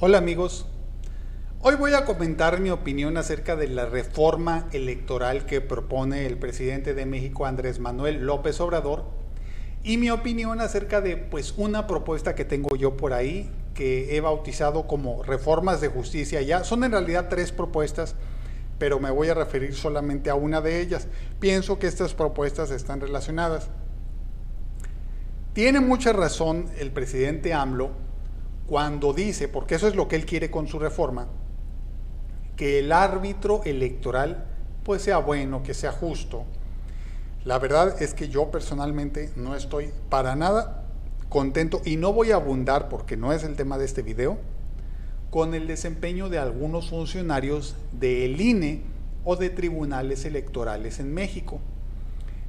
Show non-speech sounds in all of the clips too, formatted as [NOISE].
Hola amigos, hoy voy a comentar mi opinión acerca de la reforma electoral que propone el presidente de México Andrés Manuel López Obrador y mi opinión acerca de pues una propuesta que tengo yo por ahí que he bautizado como reformas de justicia ya. Son en realidad tres propuestas, pero me voy a referir solamente a una de ellas. Pienso que estas propuestas están relacionadas. Tiene mucha razón el presidente AMLO cuando dice, porque eso es lo que él quiere con su reforma, que el árbitro electoral pues sea bueno, que sea justo. La verdad es que yo personalmente no estoy para nada contento y no voy a abundar porque no es el tema de este video con el desempeño de algunos funcionarios del INE o de tribunales electorales en México.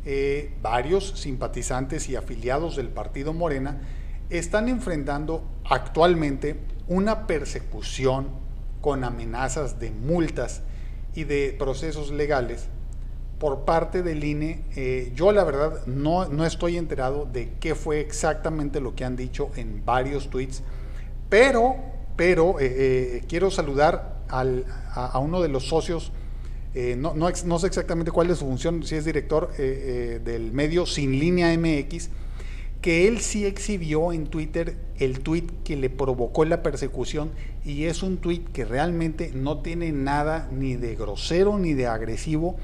Eh, varios simpatizantes y afiliados del partido Morena están enfrentando actualmente una persecución con amenazas de multas y de procesos legales por parte del INE. Eh, yo la verdad no, no, estoy enterado de qué fue exactamente lo que han dicho en varios tweets, pero, pero eh, eh, quiero saludar al, a, uno de los socios, no, no, no, sé exactamente cuál es su función, si es director del medio Sin Línea MX, que él sí exhibió en Twitter el tweet que le provocó la persecución y es un tweet que realmente no tiene nada ni de grosero ni de agresivo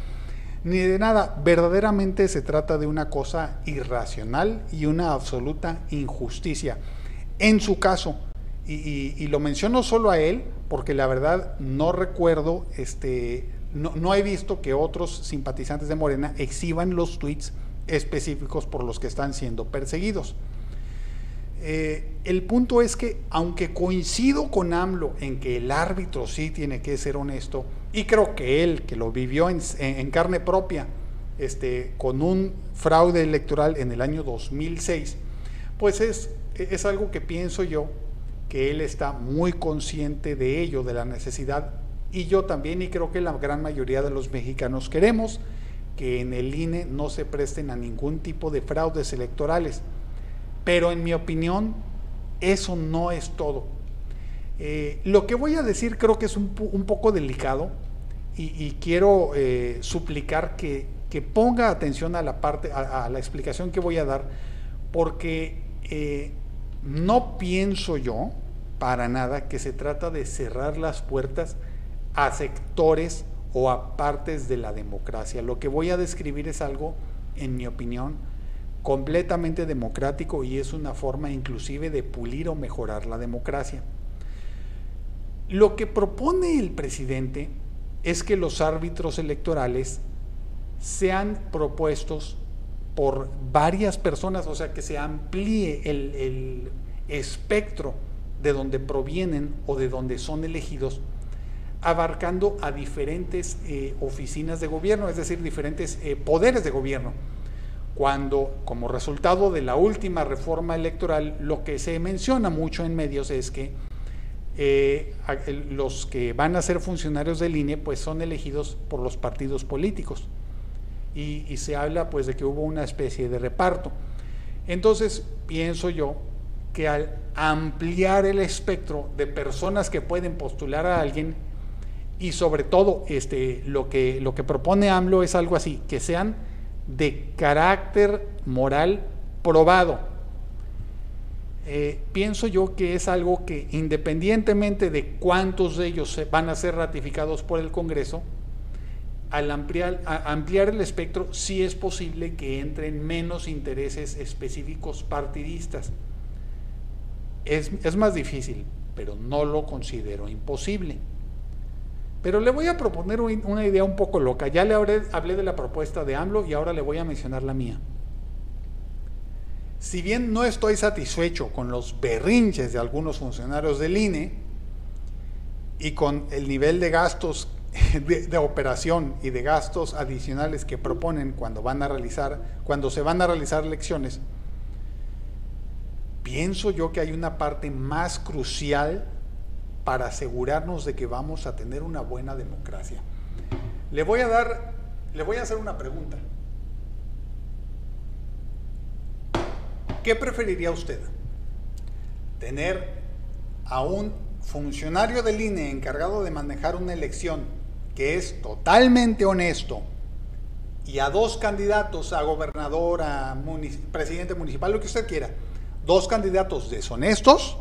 ni de nada. Verdaderamente se trata de una cosa irracional y una absoluta injusticia. En su caso, y, lo menciono solo a él, porque la verdad no recuerdo, este, no, no he visto que otros simpatizantes de Morena exhiban los tweets específicos por los que están siendo perseguidos. Eh, el punto es que, aunque coincido con AMLO en que el árbitro sí tiene que ser honesto, y creo que él, que lo vivió en, carne propia, este, con un fraude electoral en el año 2006, pues es, es algo que pienso yo que él está muy consciente de ello, de la necesidad, y yo también, y creo que la gran mayoría de los mexicanos queremos que en el INE no se presten a ningún tipo de fraudes electorales. Pero en mi opinión, eso no es todo. Eh, lo que voy a decir creo que es un, poco delicado y, quiero eh, suplicar que, ponga atención a la parte, a, la explicación que voy a dar, porque eh, no pienso yo para nada que se trata de cerrar las puertas a sectores o a partes de la democracia. Lo que voy a describir es algo, en mi opinión, completamente democrático y es una forma inclusive de pulir o mejorar la democracia. Lo que propone el presidente es que los árbitros electorales sean propuestos por varias personas, o sea, que se amplíe el, el espectro de donde provienen o de donde son elegidos abarcando a diferentes eh, oficinas de gobierno, es decir, diferentes eh, poderes de gobierno. Cuando, como resultado de la última reforma electoral, lo que se menciona mucho en medios es que eh, los que van a ser funcionarios del INE pues son elegidos por los partidos políticos y, y se habla pues de que hubo una especie de reparto. Entonces pienso yo que al ampliar el espectro de personas que pueden postular a alguien, y sobre todo este, lo, que, lo que propone AMLO es algo así, que sean de carácter moral probado. Eh, pienso yo que es algo que independientemente de cuántos de ellos van a ser ratificados por el Congreso, al ampliar, ampliar el espectro sí es posible que entren menos intereses específicos partidistas. Es, es más difícil, pero no lo considero imposible. Pero le voy a proponer una idea un poco loca. Ya le hablé, de la propuesta de AMLO y ahora le voy a mencionar la mía. Si bien no estoy satisfecho con los berrinches de algunos funcionarios del INE y con el nivel de gastos [LAUGHS] de, de, operación y de gastos adicionales que proponen cuando van a realizar, cuando se van a realizar elecciones, pienso yo que hay una parte más crucial para asegurarnos de que vamos a tener una buena democracia. Le voy a dar, le voy a hacer una pregunta. ¿Qué preferiría usted? ¿Tener a un funcionario del INE encargado de manejar una elección que es totalmente honesto y a dos candidatos, a gobernador, a presidente municipal, lo que usted quiera, dos candidatos deshonestos,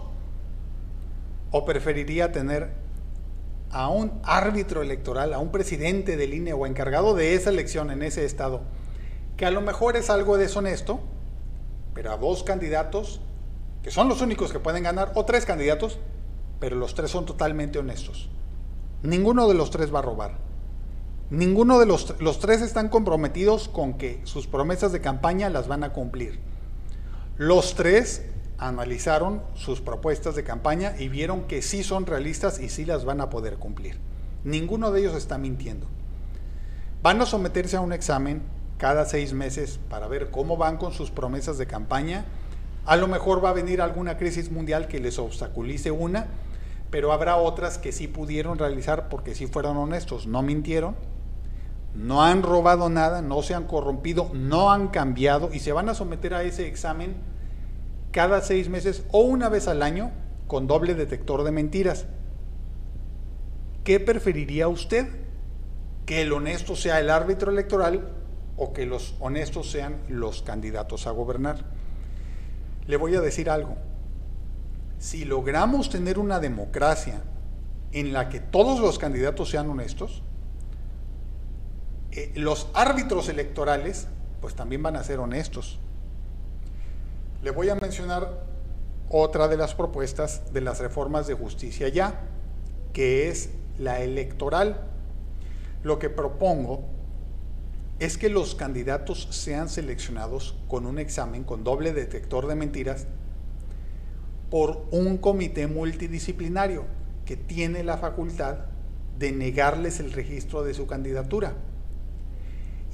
o preferiría tener a un árbitro electoral, a un presidente del INE o encargado de esa elección en ese estado, que a lo mejor es algo deshonesto, pero a dos candidatos, que son los únicos que pueden ganar, o tres candidatos, pero los tres son totalmente honestos. Ninguno de los tres va a robar. Ninguno de los, los tres están comprometidos con que sus promesas de campaña las van a cumplir. Los tres analizaron sus propuestas de campaña y vieron que sí son realistas y sí las van a poder cumplir. Ninguno de ellos está mintiendo. Van a someterse a un examen cada seis meses para ver cómo van con sus promesas de campaña. A lo mejor va a venir alguna crisis mundial que les obstaculice una, pero habrá otras que sí pudieron realizar porque sí fueron honestos, no mintieron, no han robado nada, no se han corrompido, no han cambiado y se van a someter a ese examen cada seis meses o una vez al año con doble detector de mentiras. ¿Qué preferiría usted? ¿Que el honesto sea el árbitro electoral o que los honestos sean los candidatos a gobernar? Le voy a decir algo. Si logramos tener una democracia en la que todos los candidatos sean honestos, eh, los árbitros electorales pues también van a ser honestos. Le voy a mencionar otra de las propuestas de las reformas de justicia ya, que es la electoral. Lo que propongo es que los candidatos sean seleccionados con un examen con doble detector de mentiras por un comité multidisciplinario que tiene la facultad de negarles el registro de su candidatura.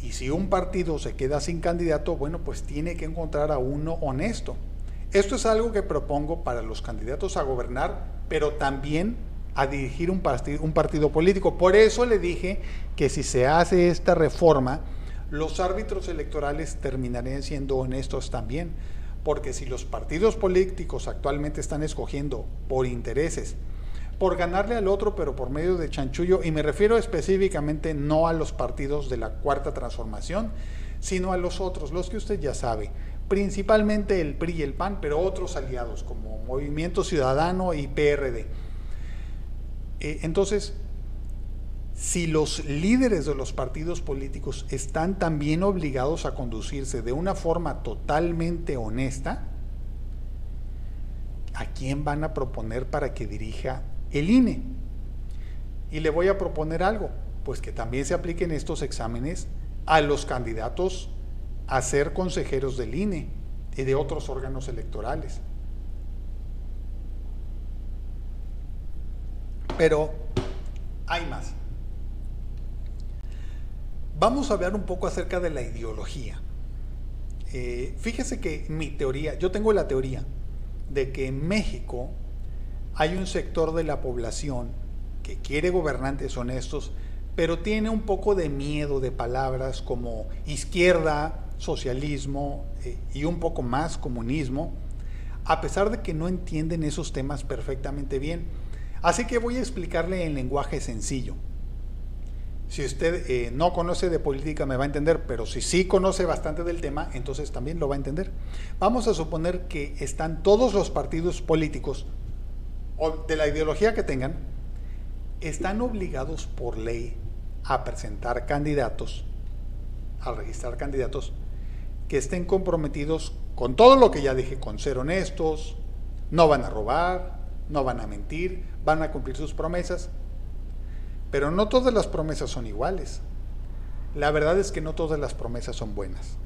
Y si un partido se queda sin candidato, bueno, pues tiene que encontrar a uno honesto. Esto es algo que propongo para los candidatos a gobernar, pero también a dirigir un partido, un partido político. Por eso le dije que si se hace esta reforma, los árbitros electorales terminarían siendo honestos también, porque si los partidos políticos actualmente están escogiendo por intereses por ganarle al otro, pero por medio de chanchullo, y me refiero específicamente no a los partidos de la cuarta transformación, sino a los otros, los que usted ya sabe, principalmente el PRI y el PAN, pero otros aliados como Movimiento Ciudadano y PRD. Eh, entonces, si los líderes de los partidos políticos están también obligados a conducirse de una forma totalmente honesta, ¿a quién van a proponer para que dirija el INE. Y le voy a proponer algo, pues que también se apliquen estos exámenes a los candidatos a ser consejeros del INE y de otros órganos electorales. Pero hay más. Vamos a hablar un poco acerca de la ideología. Eh, fíjese que mi teoría, yo tengo la teoría de que en México hay un sector de la población que quiere gobernantes honestos, pero tiene un poco de miedo de palabras como izquierda, socialismo eh, y un poco más comunismo, a pesar de que no entienden esos temas perfectamente bien. Así que voy a explicarle en lenguaje sencillo. Si usted eh, no conoce de política me va a entender, pero si sí conoce bastante del tema, entonces también lo va a entender. Vamos a suponer que están todos los partidos políticos de la ideología que tengan, están obligados por ley a presentar candidatos, a registrar candidatos que estén comprometidos con todo lo que ya dije, con ser honestos, no van a robar, no van a mentir, van a cumplir sus promesas. Pero no todas las promesas son iguales. La verdad es que no todas las promesas son buenas.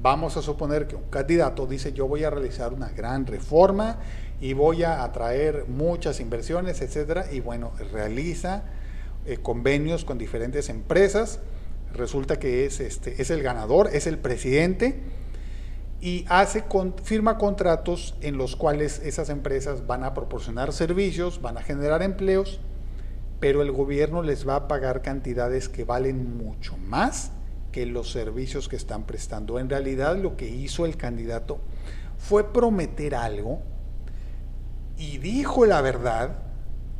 Vamos a suponer que un candidato dice yo voy a realizar una gran reforma y voy a atraer muchas inversiones, etcétera, y bueno, realiza eh, convenios con diferentes empresas, resulta que es, este, es el ganador, es el presidente, y hace firma contratos en los cuales esas empresas van a proporcionar servicios, van a generar empleos, pero el gobierno les va a pagar cantidades que valen mucho más que los servicios que están prestando. En realidad lo que hizo el candidato fue prometer algo y dijo la verdad,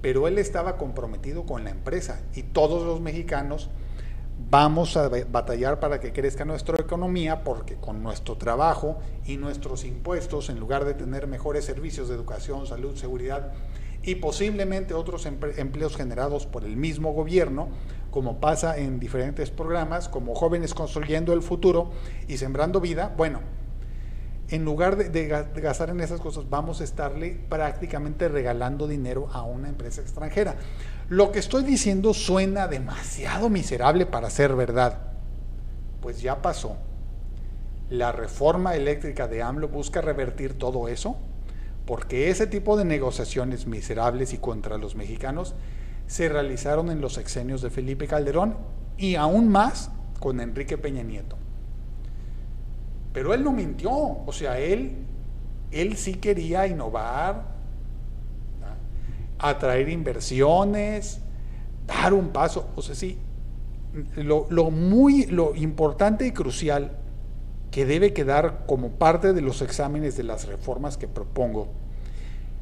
pero él estaba comprometido con la empresa y todos los mexicanos vamos a batallar para que crezca nuestra economía porque con nuestro trabajo y nuestros impuestos, en lugar de tener mejores servicios de educación, salud, seguridad y posiblemente otros empleos generados por el mismo gobierno, como pasa en diferentes programas, como jóvenes construyendo el futuro y sembrando vida, bueno, en lugar de, gastar en esas cosas, vamos a estarle prácticamente regalando dinero a una empresa extranjera. Lo que estoy diciendo suena demasiado miserable para ser verdad. Pues ya pasó. La reforma eléctrica de AMLO busca revertir todo eso, porque ese tipo de negociaciones miserables y contra los mexicanos se realizaron en los sexenios de Felipe Calderón y aún más con Enrique Peña Nieto. Pero él no mintió, o sea, él, él sí quería innovar, atraer inversiones, dar un paso, o sea, sí, lo, lo, muy, lo importante y crucial que debe quedar como parte de los exámenes de las reformas que propongo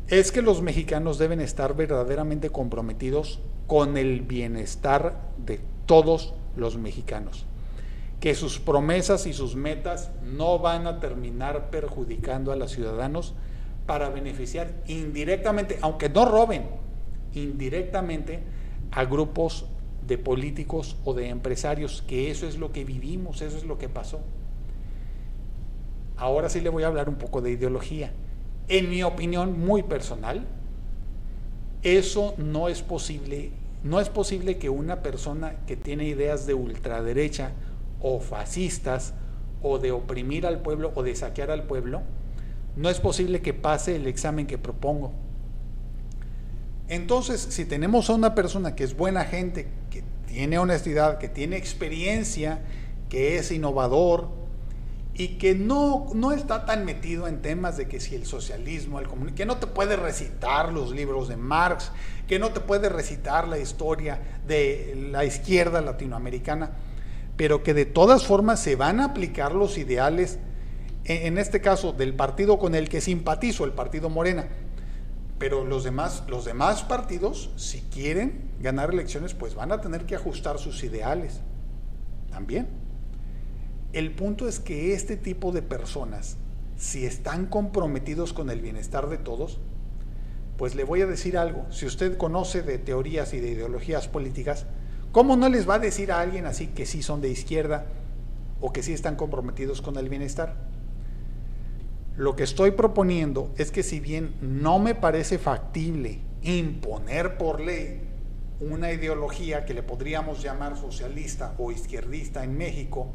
es que los mexicanos deben estar verdaderamente comprometidos con el bienestar de todos los mexicanos que sus promesas y sus metas no van a terminar perjudicando a los ciudadanos para beneficiar indirectamente, aunque no roben, indirectamente a grupos de políticos o de empresarios, que eso es lo que vivimos, eso es lo que pasó. Ahora sí le voy a hablar un poco de ideología. En mi opinión muy personal, eso no es posible. No es posible que una persona que tiene ideas de ultraderecha o fascistas o de oprimir al pueblo o de saquear al pueblo, no es posible que pase el examen que propongo. Entonces, si tenemos a una persona que es buena gente, que tiene honestidad, que tiene experiencia, que es innovador y que no, no está tan metido en temas de que si el socialismo, el comunismo, que no te puede recitar los libros de Marx, que no te puede recitar la historia de la izquierda latinoamericana, pero que de todas formas se van a aplicar los ideales, en este caso del partido con el que simpatizo, el partido Morena. Pero los demás, los demás partidos, si quieren ganar elecciones, pues van a tener que ajustar sus ideales también. El punto es que este tipo de personas, si están comprometidos con el bienestar de todos, pues le voy a decir algo. Si usted conoce de teorías y de ideologías políticas, ¿Cómo no les va a decir a alguien así que sí son de izquierda o que sí están comprometidos con el bienestar? Lo que estoy proponiendo es que si bien no me parece factible imponer por ley una ideología que le podríamos llamar socialista o izquierdista en México,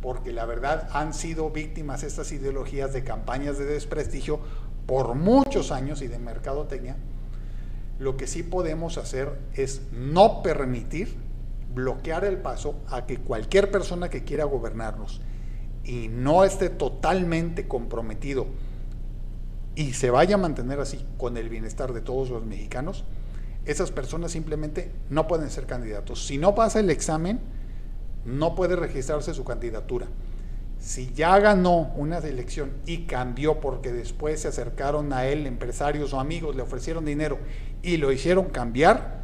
porque la verdad han sido víctimas estas ideologías de campañas de desprestigio por muchos años y de mercadotecnia, lo que sí podemos hacer es no permitir bloquear el paso a que cualquier persona que quiera gobernarnos y no esté totalmente comprometido y se vaya a mantener así con el bienestar de todos los mexicanos, esas personas simplemente no pueden ser candidatos. Si no pasa el examen, no puede registrarse su candidatura si ya ganó una elección y cambió porque después se acercaron a él empresarios o amigos, le ofrecieron dinero y lo hicieron cambiar,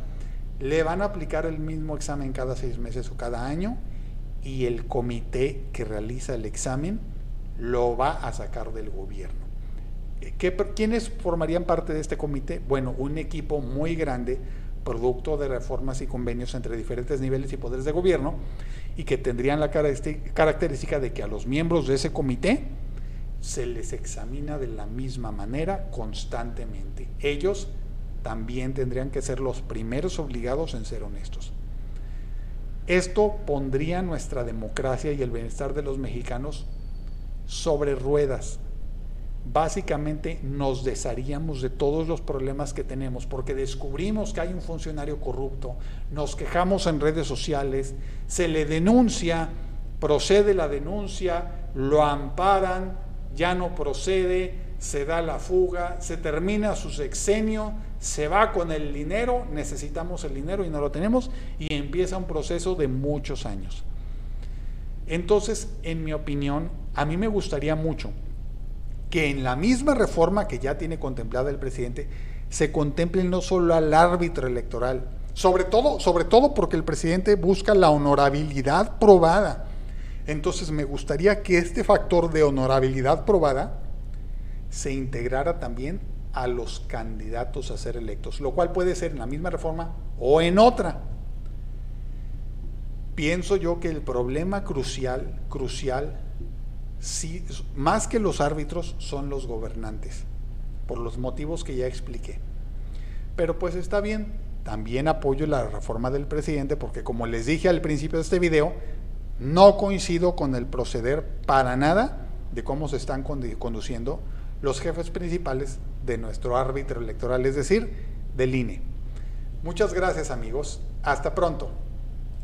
le van a aplicar el mismo examen cada seis meses o cada año y el comité que realiza el examen lo va a sacar del gobierno. ¿Qué, ¿Quiénes formarían parte de este comité? Bueno, un equipo muy grande, producto de reformas y convenios entre diferentes niveles y poderes de gobierno, y que tendrían la característica de que a los miembros de ese comité se les examina de la misma manera constantemente. Ellos también tendrían que ser los primeros obligados en ser honestos. Esto pondría nuestra democracia y el bienestar de los mexicanos sobre ruedas, básicamente nos desharíamos de todos los problemas que tenemos, porque descubrimos que hay un funcionario corrupto, nos quejamos en redes sociales, se le denuncia, procede la denuncia, lo amparan, ya no procede, se da la fuga, se termina su sexenio, se va con el dinero, necesitamos el dinero y no lo tenemos, y empieza un proceso de muchos años. Entonces, en mi opinión, a mí me gustaría mucho que en la misma reforma que ya tiene contemplada el presidente se contemple no solo al árbitro electoral, sobre todo, sobre todo porque el presidente busca la honorabilidad probada. Entonces me gustaría que este factor de honorabilidad probada se integrara también a los candidatos a ser electos, lo cual puede ser en la misma reforma o en otra. Pienso yo que el problema crucial, crucial, sí, más que los árbitros, son los gobernantes, por los motivos que ya expliqué. Pero pues está bien, también apoyo la reforma del presidente porque como les dije al principio de este video, no coincido con el proceder para nada de cómo se están conduciendo los jefes principales de nuestro árbitro electoral, es decir, del INE. Muchas gracias amigos, hasta pronto.